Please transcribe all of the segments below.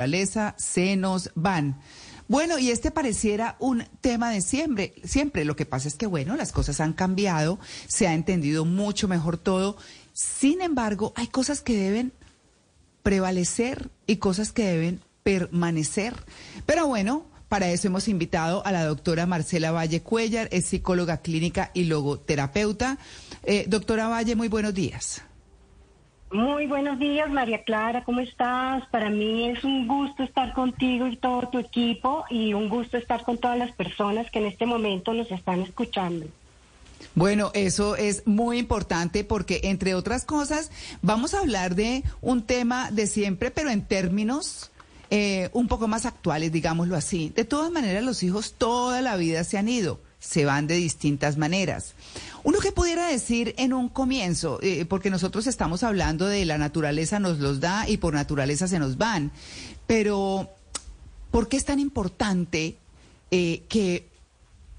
Naturaleza se nos van. Bueno, y este pareciera un tema de siempre, siempre. Lo que pasa es que, bueno, las cosas han cambiado, se ha entendido mucho mejor todo. Sin embargo, hay cosas que deben prevalecer y cosas que deben permanecer. Pero bueno, para eso hemos invitado a la doctora Marcela Valle Cuellar, es psicóloga clínica y logoterapeuta. Eh, doctora Valle, muy buenos días. Muy buenos días, María Clara, ¿cómo estás? Para mí es un gusto estar contigo y todo tu equipo y un gusto estar con todas las personas que en este momento nos están escuchando. Bueno, eso es muy importante porque, entre otras cosas, vamos a hablar de un tema de siempre, pero en términos eh, un poco más actuales, digámoslo así. De todas maneras, los hijos toda la vida se han ido, se van de distintas maneras. Uno que pudiera decir en un comienzo, eh, porque nosotros estamos hablando de la naturaleza nos los da y por naturaleza se nos van, pero ¿por qué es tan importante eh, que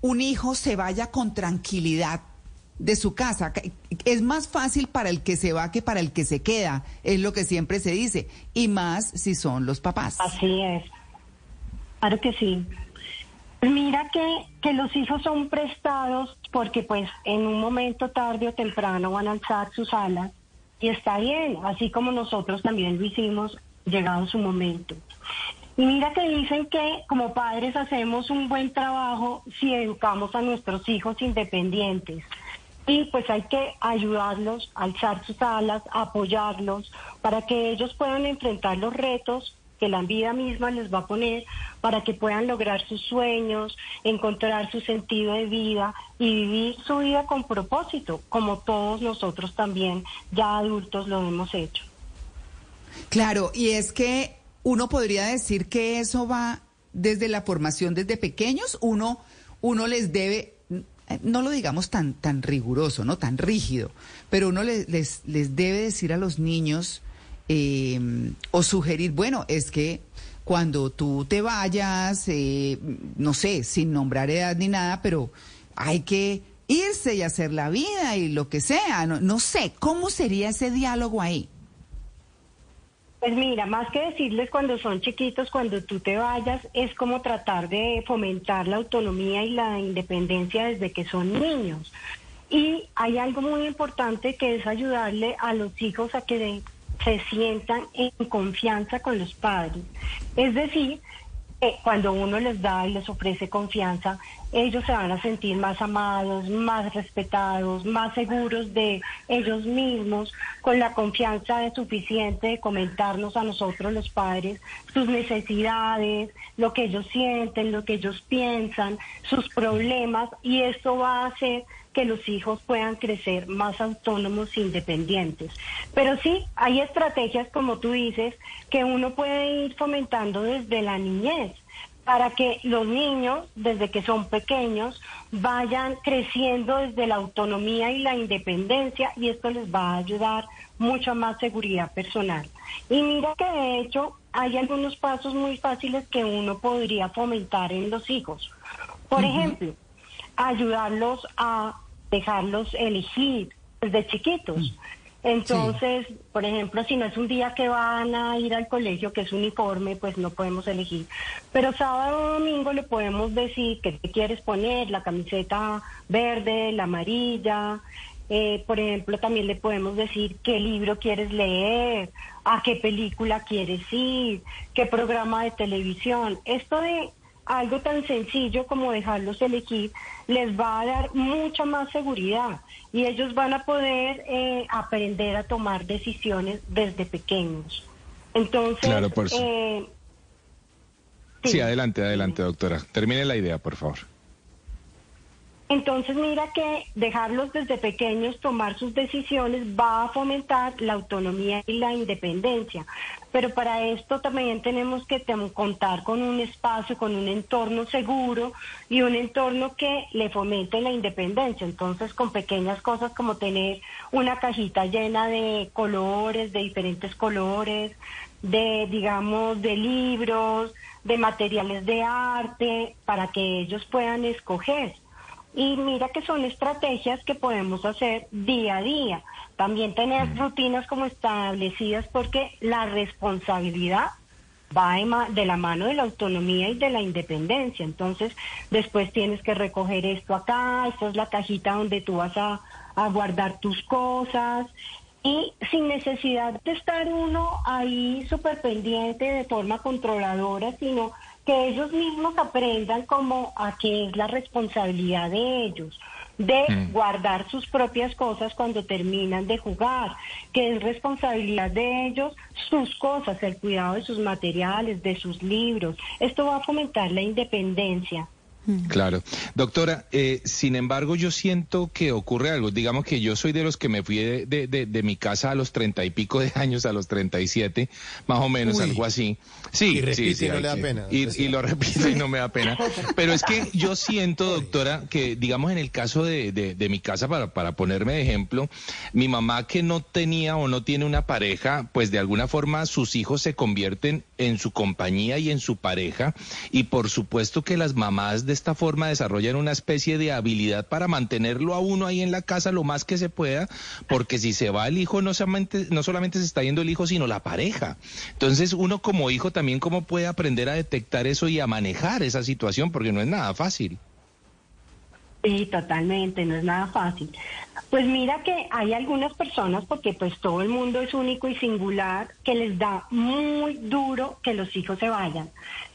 un hijo se vaya con tranquilidad de su casa? Es más fácil para el que se va que para el que se queda, es lo que siempre se dice, y más si son los papás. Así es. Claro que sí. Mira que, que los hijos son prestados porque pues en un momento tarde o temprano van a alzar sus alas y está bien, así como nosotros también lo hicimos llegado su momento. Y mira que dicen que como padres hacemos un buen trabajo si educamos a nuestros hijos independientes. Y pues hay que ayudarlos alzar sus alas, apoyarlos, para que ellos puedan enfrentar los retos que la vida misma les va a poner para que puedan lograr sus sueños, encontrar su sentido de vida y vivir su vida con propósito, como todos nosotros también ya adultos lo hemos hecho. Claro, y es que uno podría decir que eso va desde la formación desde pequeños, uno, uno les debe, no lo digamos tan, tan riguroso, no tan rígido, pero uno les, les, les debe decir a los niños eh, o sugerir, bueno, es que cuando tú te vayas, eh, no sé, sin nombrar edad ni nada, pero hay que irse y hacer la vida y lo que sea, no, no sé, ¿cómo sería ese diálogo ahí? Pues mira, más que decirles cuando son chiquitos, cuando tú te vayas, es como tratar de fomentar la autonomía y la independencia desde que son niños. Y hay algo muy importante que es ayudarle a los hijos a que se sientan en confianza con los padres. Es decir, eh, cuando uno les da y les ofrece confianza, ellos se van a sentir más amados, más respetados, más seguros de ellos mismos, con la confianza de suficiente de comentarnos a nosotros los padres sus necesidades, lo que ellos sienten, lo que ellos piensan, sus problemas, y esto va a hacer que los hijos puedan crecer más autónomos e independientes. Pero sí, hay estrategias, como tú dices, que uno puede ir fomentando desde la niñez para que los niños, desde que son pequeños, vayan creciendo desde la autonomía y la independencia y esto les va a ayudar mucho más seguridad personal. Y mira que de hecho hay algunos pasos muy fáciles que uno podría fomentar en los hijos. Por ejemplo, ayudarlos a dejarlos elegir desde chiquitos. Entonces, por ejemplo, si no es un día que van a ir al colegio, que es uniforme, pues no podemos elegir. Pero sábado o domingo le podemos decir qué te quieres poner, la camiseta verde, la amarilla. Eh, por ejemplo, también le podemos decir qué libro quieres leer, a qué película quieres ir, qué programa de televisión. Esto de algo tan sencillo como dejarlos elegir les va a dar mucha más seguridad y ellos van a poder eh, aprender a tomar decisiones desde pequeños. Entonces, claro, por eh, sí. sí. adelante, adelante, doctora. Termine la idea, por favor. Entonces mira que dejarlos desde pequeños tomar sus decisiones va a fomentar la autonomía y la independencia. Pero para esto también tenemos que contar con un espacio, con un entorno seguro y un entorno que le fomente la independencia. Entonces, con pequeñas cosas como tener una cajita llena de colores, de diferentes colores, de, digamos, de libros, de materiales de arte, para que ellos puedan escoger. Y mira que son estrategias que podemos hacer día a día. También tener rutinas como establecidas porque la responsabilidad va de, la mano de la autonomía y de la independencia. Entonces, después tienes que recoger esto acá, esta es la cajita donde tú vas a, a guardar tus cosas. Y sin necesidad de estar uno ahí súper pendiente de forma controladora, sino que ellos mismos aprendan como a qué es la responsabilidad de ellos, de guardar sus propias cosas cuando terminan de jugar, que es responsabilidad de ellos sus cosas, el cuidado de sus materiales, de sus libros. Esto va a fomentar la independencia. Claro. Doctora, eh, sin embargo, yo siento que ocurre algo. Digamos que yo soy de los que me fui de, de- de- de mi casa a los treinta y pico de años, a los treinta y siete, más o menos, Uy. algo así. Sí, Y repite sí, sí. y no hay le da pena. Y, y lo repito y no me da pena. Pero es que yo siento, doctora, que digamos en el caso de mi casa, para, para ponerme de ejemplo, mi mamá que no tenía o no tiene una pareja, pues de alguna forma sus hijos se convierten en su compañía y en su pareja. Y por supuesto que las mamás de esta forma desarrollan una especie de habilidad para mantenerlo a uno ahí en la casa lo más que se pueda, porque si se va el hijo, no solamente, no solamente se está yendo el hijo, sino la pareja. Entonces uno como hijo también cómo puede aprender a detectar eso y a manejar esa situación, porque no es nada fácil. Sí, totalmente, no es nada fácil. Pues mira que hay algunas personas, porque pues todo el mundo es único y singular, que les da muy duro que los hijos se vayan.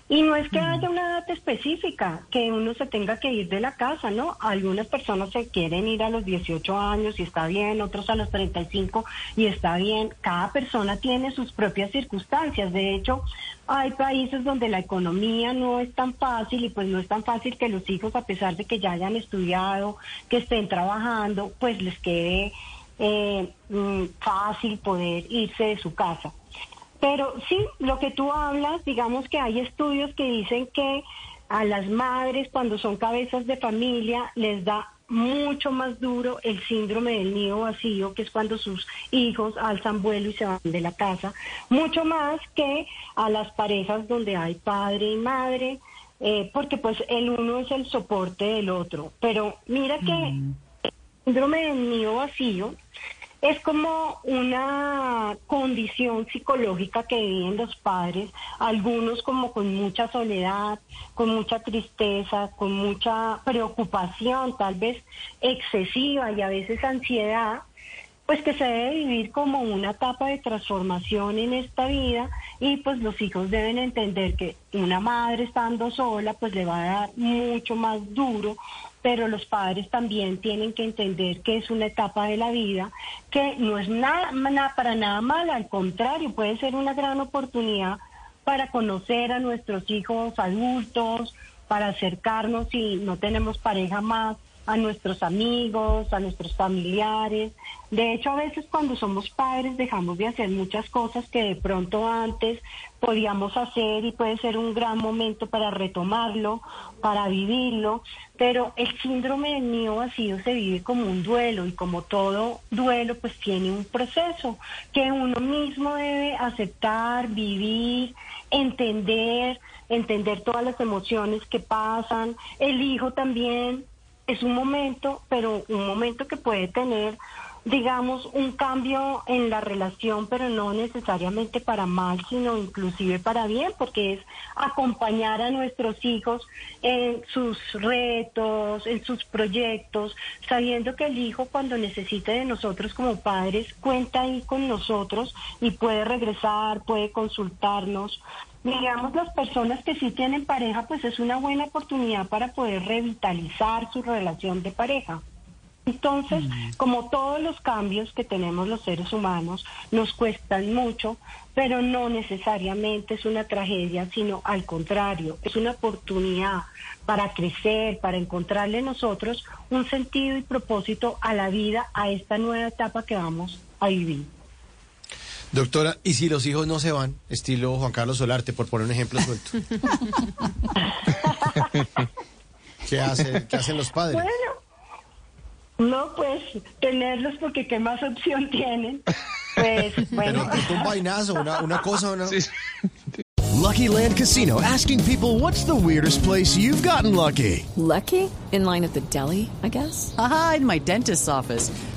Y no es que haya una edad específica, que uno se tenga que ir de la casa, ¿no? Algunas personas se quieren ir a los 18 años y está bien, otros a los 35 y está bien. Cada persona tiene sus propias circunstancias. De hecho, hay países donde la economía no es tan fácil y pues no es tan fácil que los hijos, a pesar de que ya hayan estudiado, que estén trabajando, pues les quede eh, mm, fácil poder irse de su casa. Pero sí, lo que tú hablas, digamos que hay estudios que dicen que a las madres cuando son cabezas de familia les da mucho más duro el síndrome del nido vacío, que es cuando sus hijos alzan vuelo y se van de la casa, mucho más que a las parejas donde hay padre y madre, eh, porque pues el uno es el soporte del otro. Pero mira que el síndrome del nido vacío es como una condición psicológica que viven los padres, algunos como con mucha soledad, con mucha tristeza, con mucha preocupación, tal vez excesiva y a veces ansiedad, pues que se debe vivir como una etapa de transformación en esta vida y pues los hijos deben entender que una madre estando sola pues le va a dar mucho más duro, pero los padres también tienen que entender que es una etapa de la vida que no es nada, na- para nada mala, al contrario, puede ser una gran oportunidad para conocer a nuestros hijos adultos, para acercarnos si no tenemos pareja más a nuestros amigos, a nuestros familiares. De hecho, a veces cuando somos padres dejamos de hacer muchas cosas que de pronto antes podíamos hacer y puede ser un gran momento para retomarlo, para vivirlo, pero el síndrome del nido vacío se vive como un duelo y como todo duelo pues tiene un proceso que uno mismo debe aceptar, vivir, entender, entender todas las emociones que pasan, el hijo también es un momento, pero un momento que puede tener, digamos, un cambio en la relación, pero no necesariamente para mal, sino inclusive para bien, porque es acompañar a nuestros hijos en sus retos, en sus proyectos, sabiendo que el hijo cuando necesite de nosotros como padres cuenta ahí con nosotros y puede regresar, puede consultarnos. Digamos, las personas que sí tienen pareja, pues es una buena oportunidad para poder revitalizar su relación de pareja. Entonces, como todos los cambios que tenemos los seres humanos, nos cuestan mucho, pero no necesariamente es una tragedia, sino al contrario, es una oportunidad para crecer, para encontrarle nosotros un sentido y propósito a la vida, a esta nueva etapa que vamos a vivir. Doctora, ¿y si los hijos no se van? Estilo Juan Carlos Solarte, por poner un ejemplo suelto. ¿Qué, hace, ¿Qué hacen los padres? Bueno, no, pues tenerlos porque qué más opción tienen. Pues bueno. Pero un vainazo, una, una cosa, una... Sí, sí. Lucky Land Casino asking people what's the weirdest place you've gotten lucky? Lucky? In line at the deli, I guess? Aha, in my dentist's office.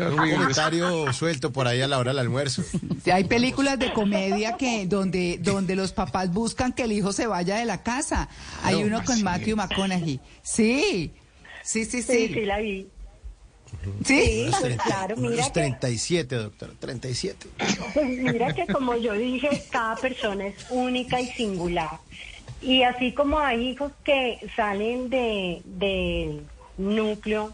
Un comentario suelto por ahí a la hora del almuerzo. Sí, Hay películas de comedia que donde donde los papás buscan que el hijo se vaya de la casa. Hay No, uno con sí. Matthew McConaughey. Sí. Sí, sí, Sí, sí, sí. la vi. Sí. Unos 30, claro, unos mira que- 37, doctora, 37. Pues mira que como yo dije, cada persona es única y singular. Y así como hay hijos que salen de del núcleo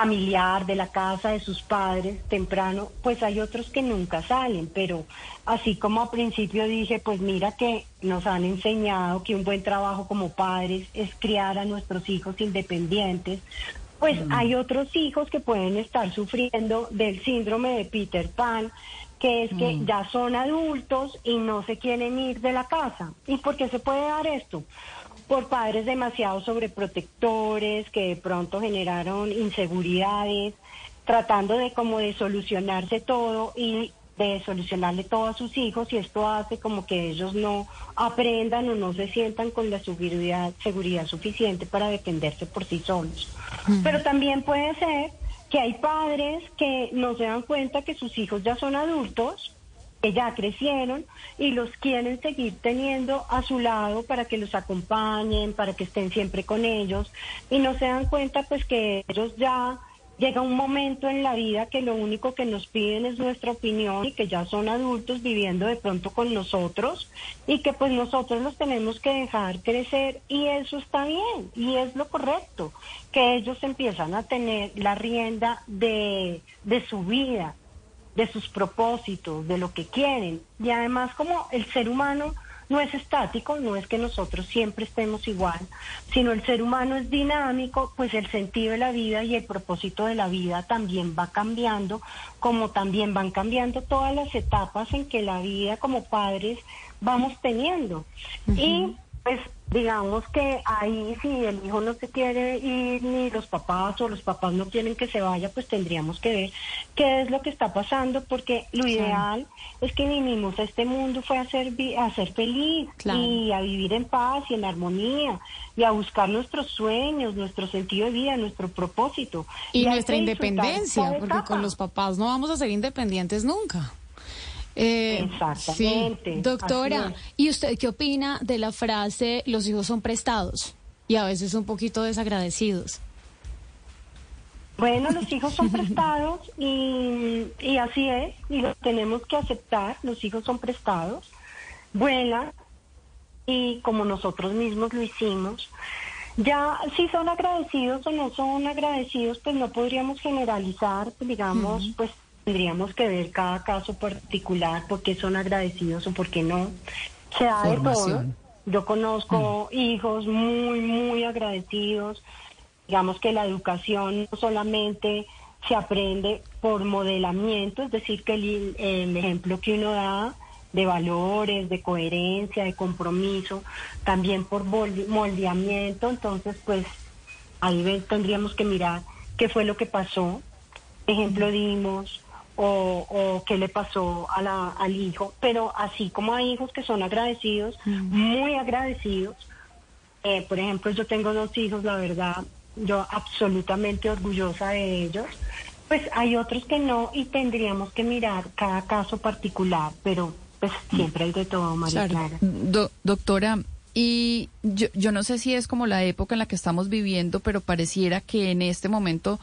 familiar, de la casa de sus padres temprano, pues hay otros que nunca salen. Pero así como al principio dije, pues mira que nos han enseñado que un buen trabajo como padres es criar a nuestros hijos independientes, pues hay otros hijos que pueden estar sufriendo del síndrome de Peter Pan, que es que ya son adultos y no se quieren ir de la casa. ¿Y por qué se puede dar esto? Por padres demasiado sobreprotectores que de pronto generaron inseguridades, tratando de como de solucionarse todo y de solucionarle todo a sus hijos y esto hace como que ellos no aprendan o no se sientan con la seguridad, seguridad suficiente para defenderse por sí solos. Pero también puede ser que hay padres que no se dan cuenta que sus hijos ya son adultos, que ya crecieron y los quieren seguir teniendo a su lado para que los acompañen, para que estén siempre con ellos. Y no se dan cuenta pues que ellos ya llega un momento en la vida que lo único que nos piden es nuestra opinión y que ya son adultos viviendo de pronto con nosotros y que pues nosotros los tenemos que dejar crecer. Y eso está bien y es lo correcto, que ellos empiezan a tener la rienda de, de su vida, de sus propósitos, de lo que quieren. Y además como el ser humano no es estático, no es que nosotros siempre estemos igual, sino el ser humano es dinámico, pues el sentido de la vida y el propósito de la vida también va cambiando, como también van cambiando todas las etapas en que la vida como padres vamos teniendo. Y pues digamos que ahí si el hijo no se quiere ir ni los papás o los papás no quieren que se vaya, pues tendríamos que ver qué es lo que está pasando porque lo ideal es que vinimos a este mundo fue a ser, vi- a ser feliz Claro. y a vivir en paz y en armonía y a buscar nuestros sueños, nuestro sentido de vida, nuestro propósito. Y nuestra independencia, porque con los papás no vamos a ser independientes nunca. Eh, Exactamente, sí. Doctora. ¿y usted qué opina de la frase los hijos son prestados y a veces un poquito desagradecidos? Bueno, los hijos son prestados y, y así es, y lo tenemos que aceptar, los hijos son prestados, vuelan y como nosotros mismos lo hicimos. Ya si son agradecidos o no son agradecidos, pues no podríamos generalizar, digamos, pues tendríamos que ver cada caso particular, por qué son agradecidos o por qué no. Se da de todo. Yo conozco hijos muy, muy agradecidos. Digamos que la educación no solamente se aprende por modelamiento, es decir, que el, el ejemplo que uno da de valores, de coherencia, de compromiso, también por molde- moldeamiento, entonces pues ahí tendríamos que mirar qué fue lo que pasó, ejemplo dimos o, o qué le pasó a la- al hijo, pero así como hay hijos que son agradecidos, muy agradecidos, eh, por ejemplo, yo tengo dos hijos, la verdad, yo absolutamente orgullosa de ellos. Pues hay otros que no y tendríamos que mirar cada caso particular, pero pues siempre hay de todo, María Claro. Clara. Do- doctora, Y yo, yo no sé si es como la época en la que estamos viviendo, pero pareciera que en este momento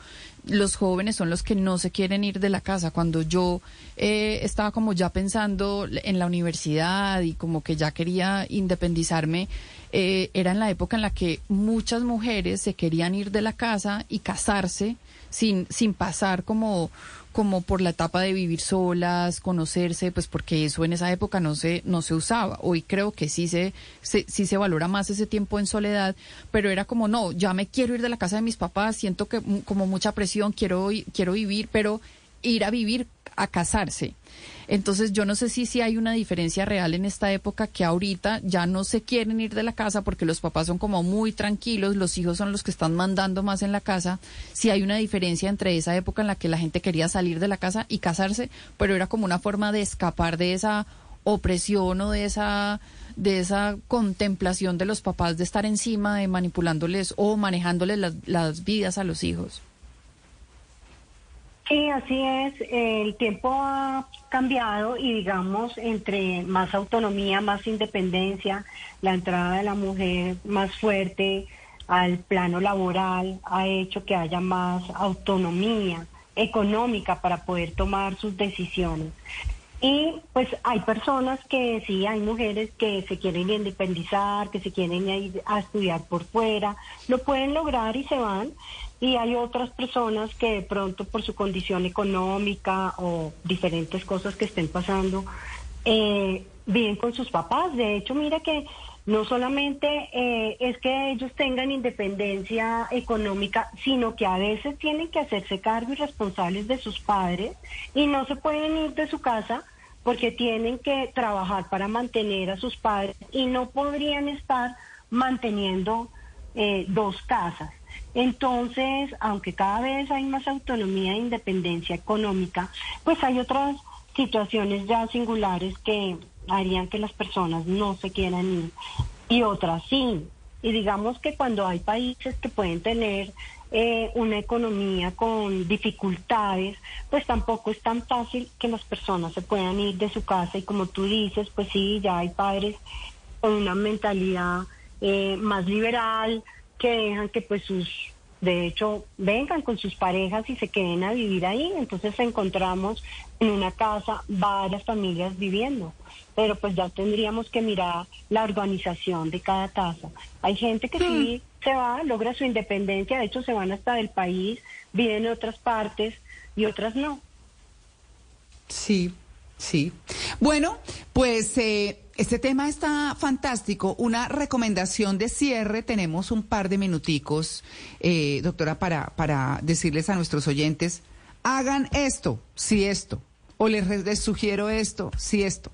los jóvenes son los que no se quieren ir de la casa. Cuando yo eh, estaba como ya pensando en la universidad y como que ya quería independizarme, eh, era en la época en la que muchas mujeres se querían ir de la casa y casarse sin, sin pasar como como por la etapa de vivir solas, conocerse, pues porque eso en esa época no se, no se usaba. Hoy creo que sí se, sí se valora más ese tiempo en soledad, pero era como, no, ya me quiero ir de la casa de mis papás, siento que como mucha presión, quiero, quiero vivir, pero ir a vivir a casarse. Entonces yo no sé si, si hay una diferencia real en esta época que ahorita ya no se quieren ir de la casa porque los papás son como muy tranquilos, los hijos son los que están mandando más en la casa, si hay una diferencia entre esa época en la que la gente quería salir de la casa y casarse, pero era como una forma de escapar de esa opresión o de esa de esa contemplación de los papás de estar encima, de manipulándoles o manejándoles las, las vidas a los hijos. Sí, así es. El tiempo ha cambiado y digamos, entre más autonomía, más independencia, la entrada de la mujer más fuerte al plano laboral ha hecho que haya más autonomía económica para poder tomar sus decisiones. Y pues hay personas que sí, hay mujeres que se quieren independizar, que se quieren ir a estudiar por fuera, lo pueden lograr y se van y hay otras personas que de pronto por su condición económica o diferentes cosas que estén pasando eh, viven con sus papás. De hecho, mira que no solamente eh, es que ellos tengan independencia económica, sino que a veces tienen que hacerse cargo y responsables de sus padres y no se pueden ir de su casa porque tienen que trabajar para mantener a sus padres y no podrían estar manteniendo eh, dos casas. Entonces, aunque cada vez hay más autonomía e independencia económica, pues hay otras situaciones ya singulares que harían que las personas no se quieran ir y otras sí. Y digamos que cuando hay países que pueden tener eh, una economía con dificultades, pues tampoco es tan fácil que las personas se puedan ir de su casa y como tú dices, pues sí, ya hay padres con una mentalidad eh, más liberal, que dejan que pues sus, de hecho, vengan con sus parejas y se queden a vivir ahí. Entonces encontramos en una casa varias familias viviendo. Pero pues ya tendríamos que mirar la organización de cada casa. Hay gente que sí hmm. se va, logra su independencia, de hecho se van hasta del país, viven en otras partes y otras no. Sí, sí. Bueno, pues eh, este tema está fantástico. Una recomendación de cierre. Tenemos un par de minuticos, eh, doctora, para, para decirles a nuestros oyentes, hagan esto, si esto, o les, sugiero esto, si esto.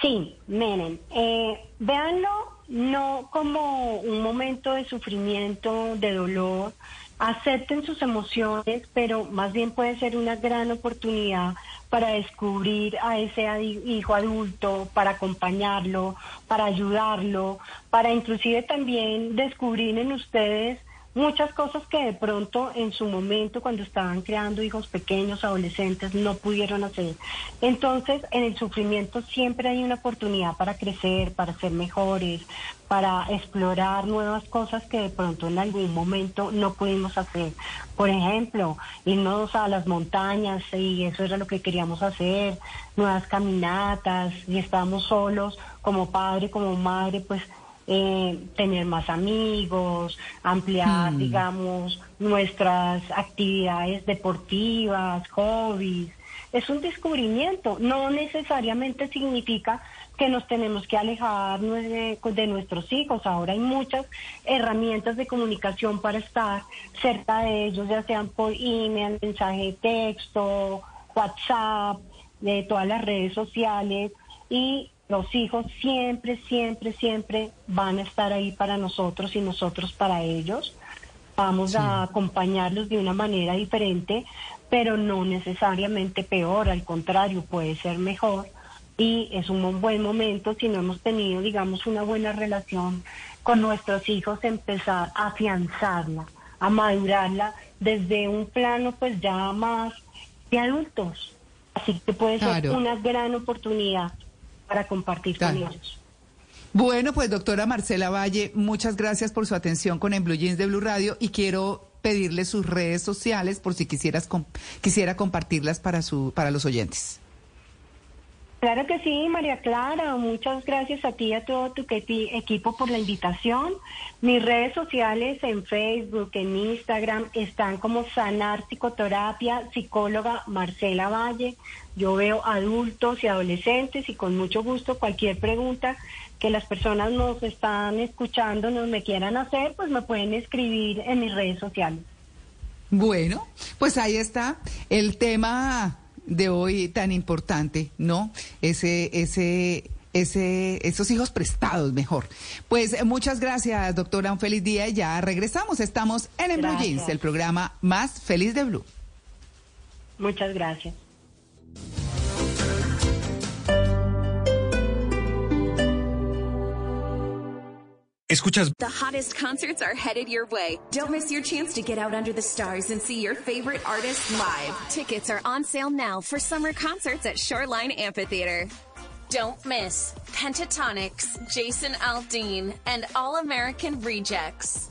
Sí, miren, eh, véanlo no como un momento de sufrimiento, de dolor, acepten sus emociones, pero más bien puede ser una gran oportunidad para descubrir a ese hijo adulto, para acompañarlo, para ayudarlo, para inclusive también descubrir en ustedes muchas cosas que de pronto en su momento cuando estaban creando hijos pequeños, adolescentes, no pudieron hacer. Entonces, en el sufrimiento siempre hay una oportunidad para crecer, para ser mejores, para explorar nuevas cosas que de pronto en algún momento no pudimos hacer. Por ejemplo, irnos a las montañas y eso era lo que queríamos hacer, nuevas caminatas y estábamos solos como padre, como madre, pues eh, tener más amigos, ampliar, hmm. digamos, nuestras actividades deportivas, hobbies. Es un descubrimiento, no necesariamente significa que nos tenemos que alejar de, de, nuestros hijos. Ahora hay muchas herramientas de comunicación para estar cerca de ellos, ya sean por email, mensaje de texto, WhatsApp, de todas las redes sociales y los hijos siempre, siempre, siempre van a estar ahí para nosotros y nosotros para ellos. Vamos a acompañarlos de una manera diferente, pero no necesariamente peor, al contrario, puede ser mejor. Y es un buen momento, si no hemos tenido, digamos, una buena relación con nuestros hijos, empezar a afianzarla, a madurarla desde un plano pues ya más de adultos. Así que puede ser una gran oportunidad para compartir con ellos. Bueno, pues doctora Marcela Valle, muchas gracias por su atención con En Blue Jeans de Blue Radio y quiero pedirle sus redes sociales por si quisieras quisiera compartirlas para su para los oyentes. Claro que sí, María Clara. Muchas gracias a ti y a todo tu equipo por la invitación. Mis redes sociales en Facebook, en Instagram, están como Sanar Psicoterapia, psicóloga Marcela Valle. Yo veo adultos y adolescentes y con mucho gusto cualquier pregunta que las personas nos están escuchando, nos me quieran hacer, pues me pueden escribir en mis redes sociales. Bueno, pues ahí está el tema de hoy tan importante, ¿no? Ese, ese, ese, esos hijos prestados, mejor. Pues muchas gracias, doctora. Un feliz día y ya regresamos. Estamos en, en Blue Jeans, el programa más feliz de Blue. Muchas gracias. Escuchas. The hottest concerts are headed your way. Don't miss your chance to get out under the stars and see your favorite artists live. Tickets are on sale now for summer concerts at Shoreline Amphitheater. Don't miss Pentatonics, Jason Aldean, and All American Rejects.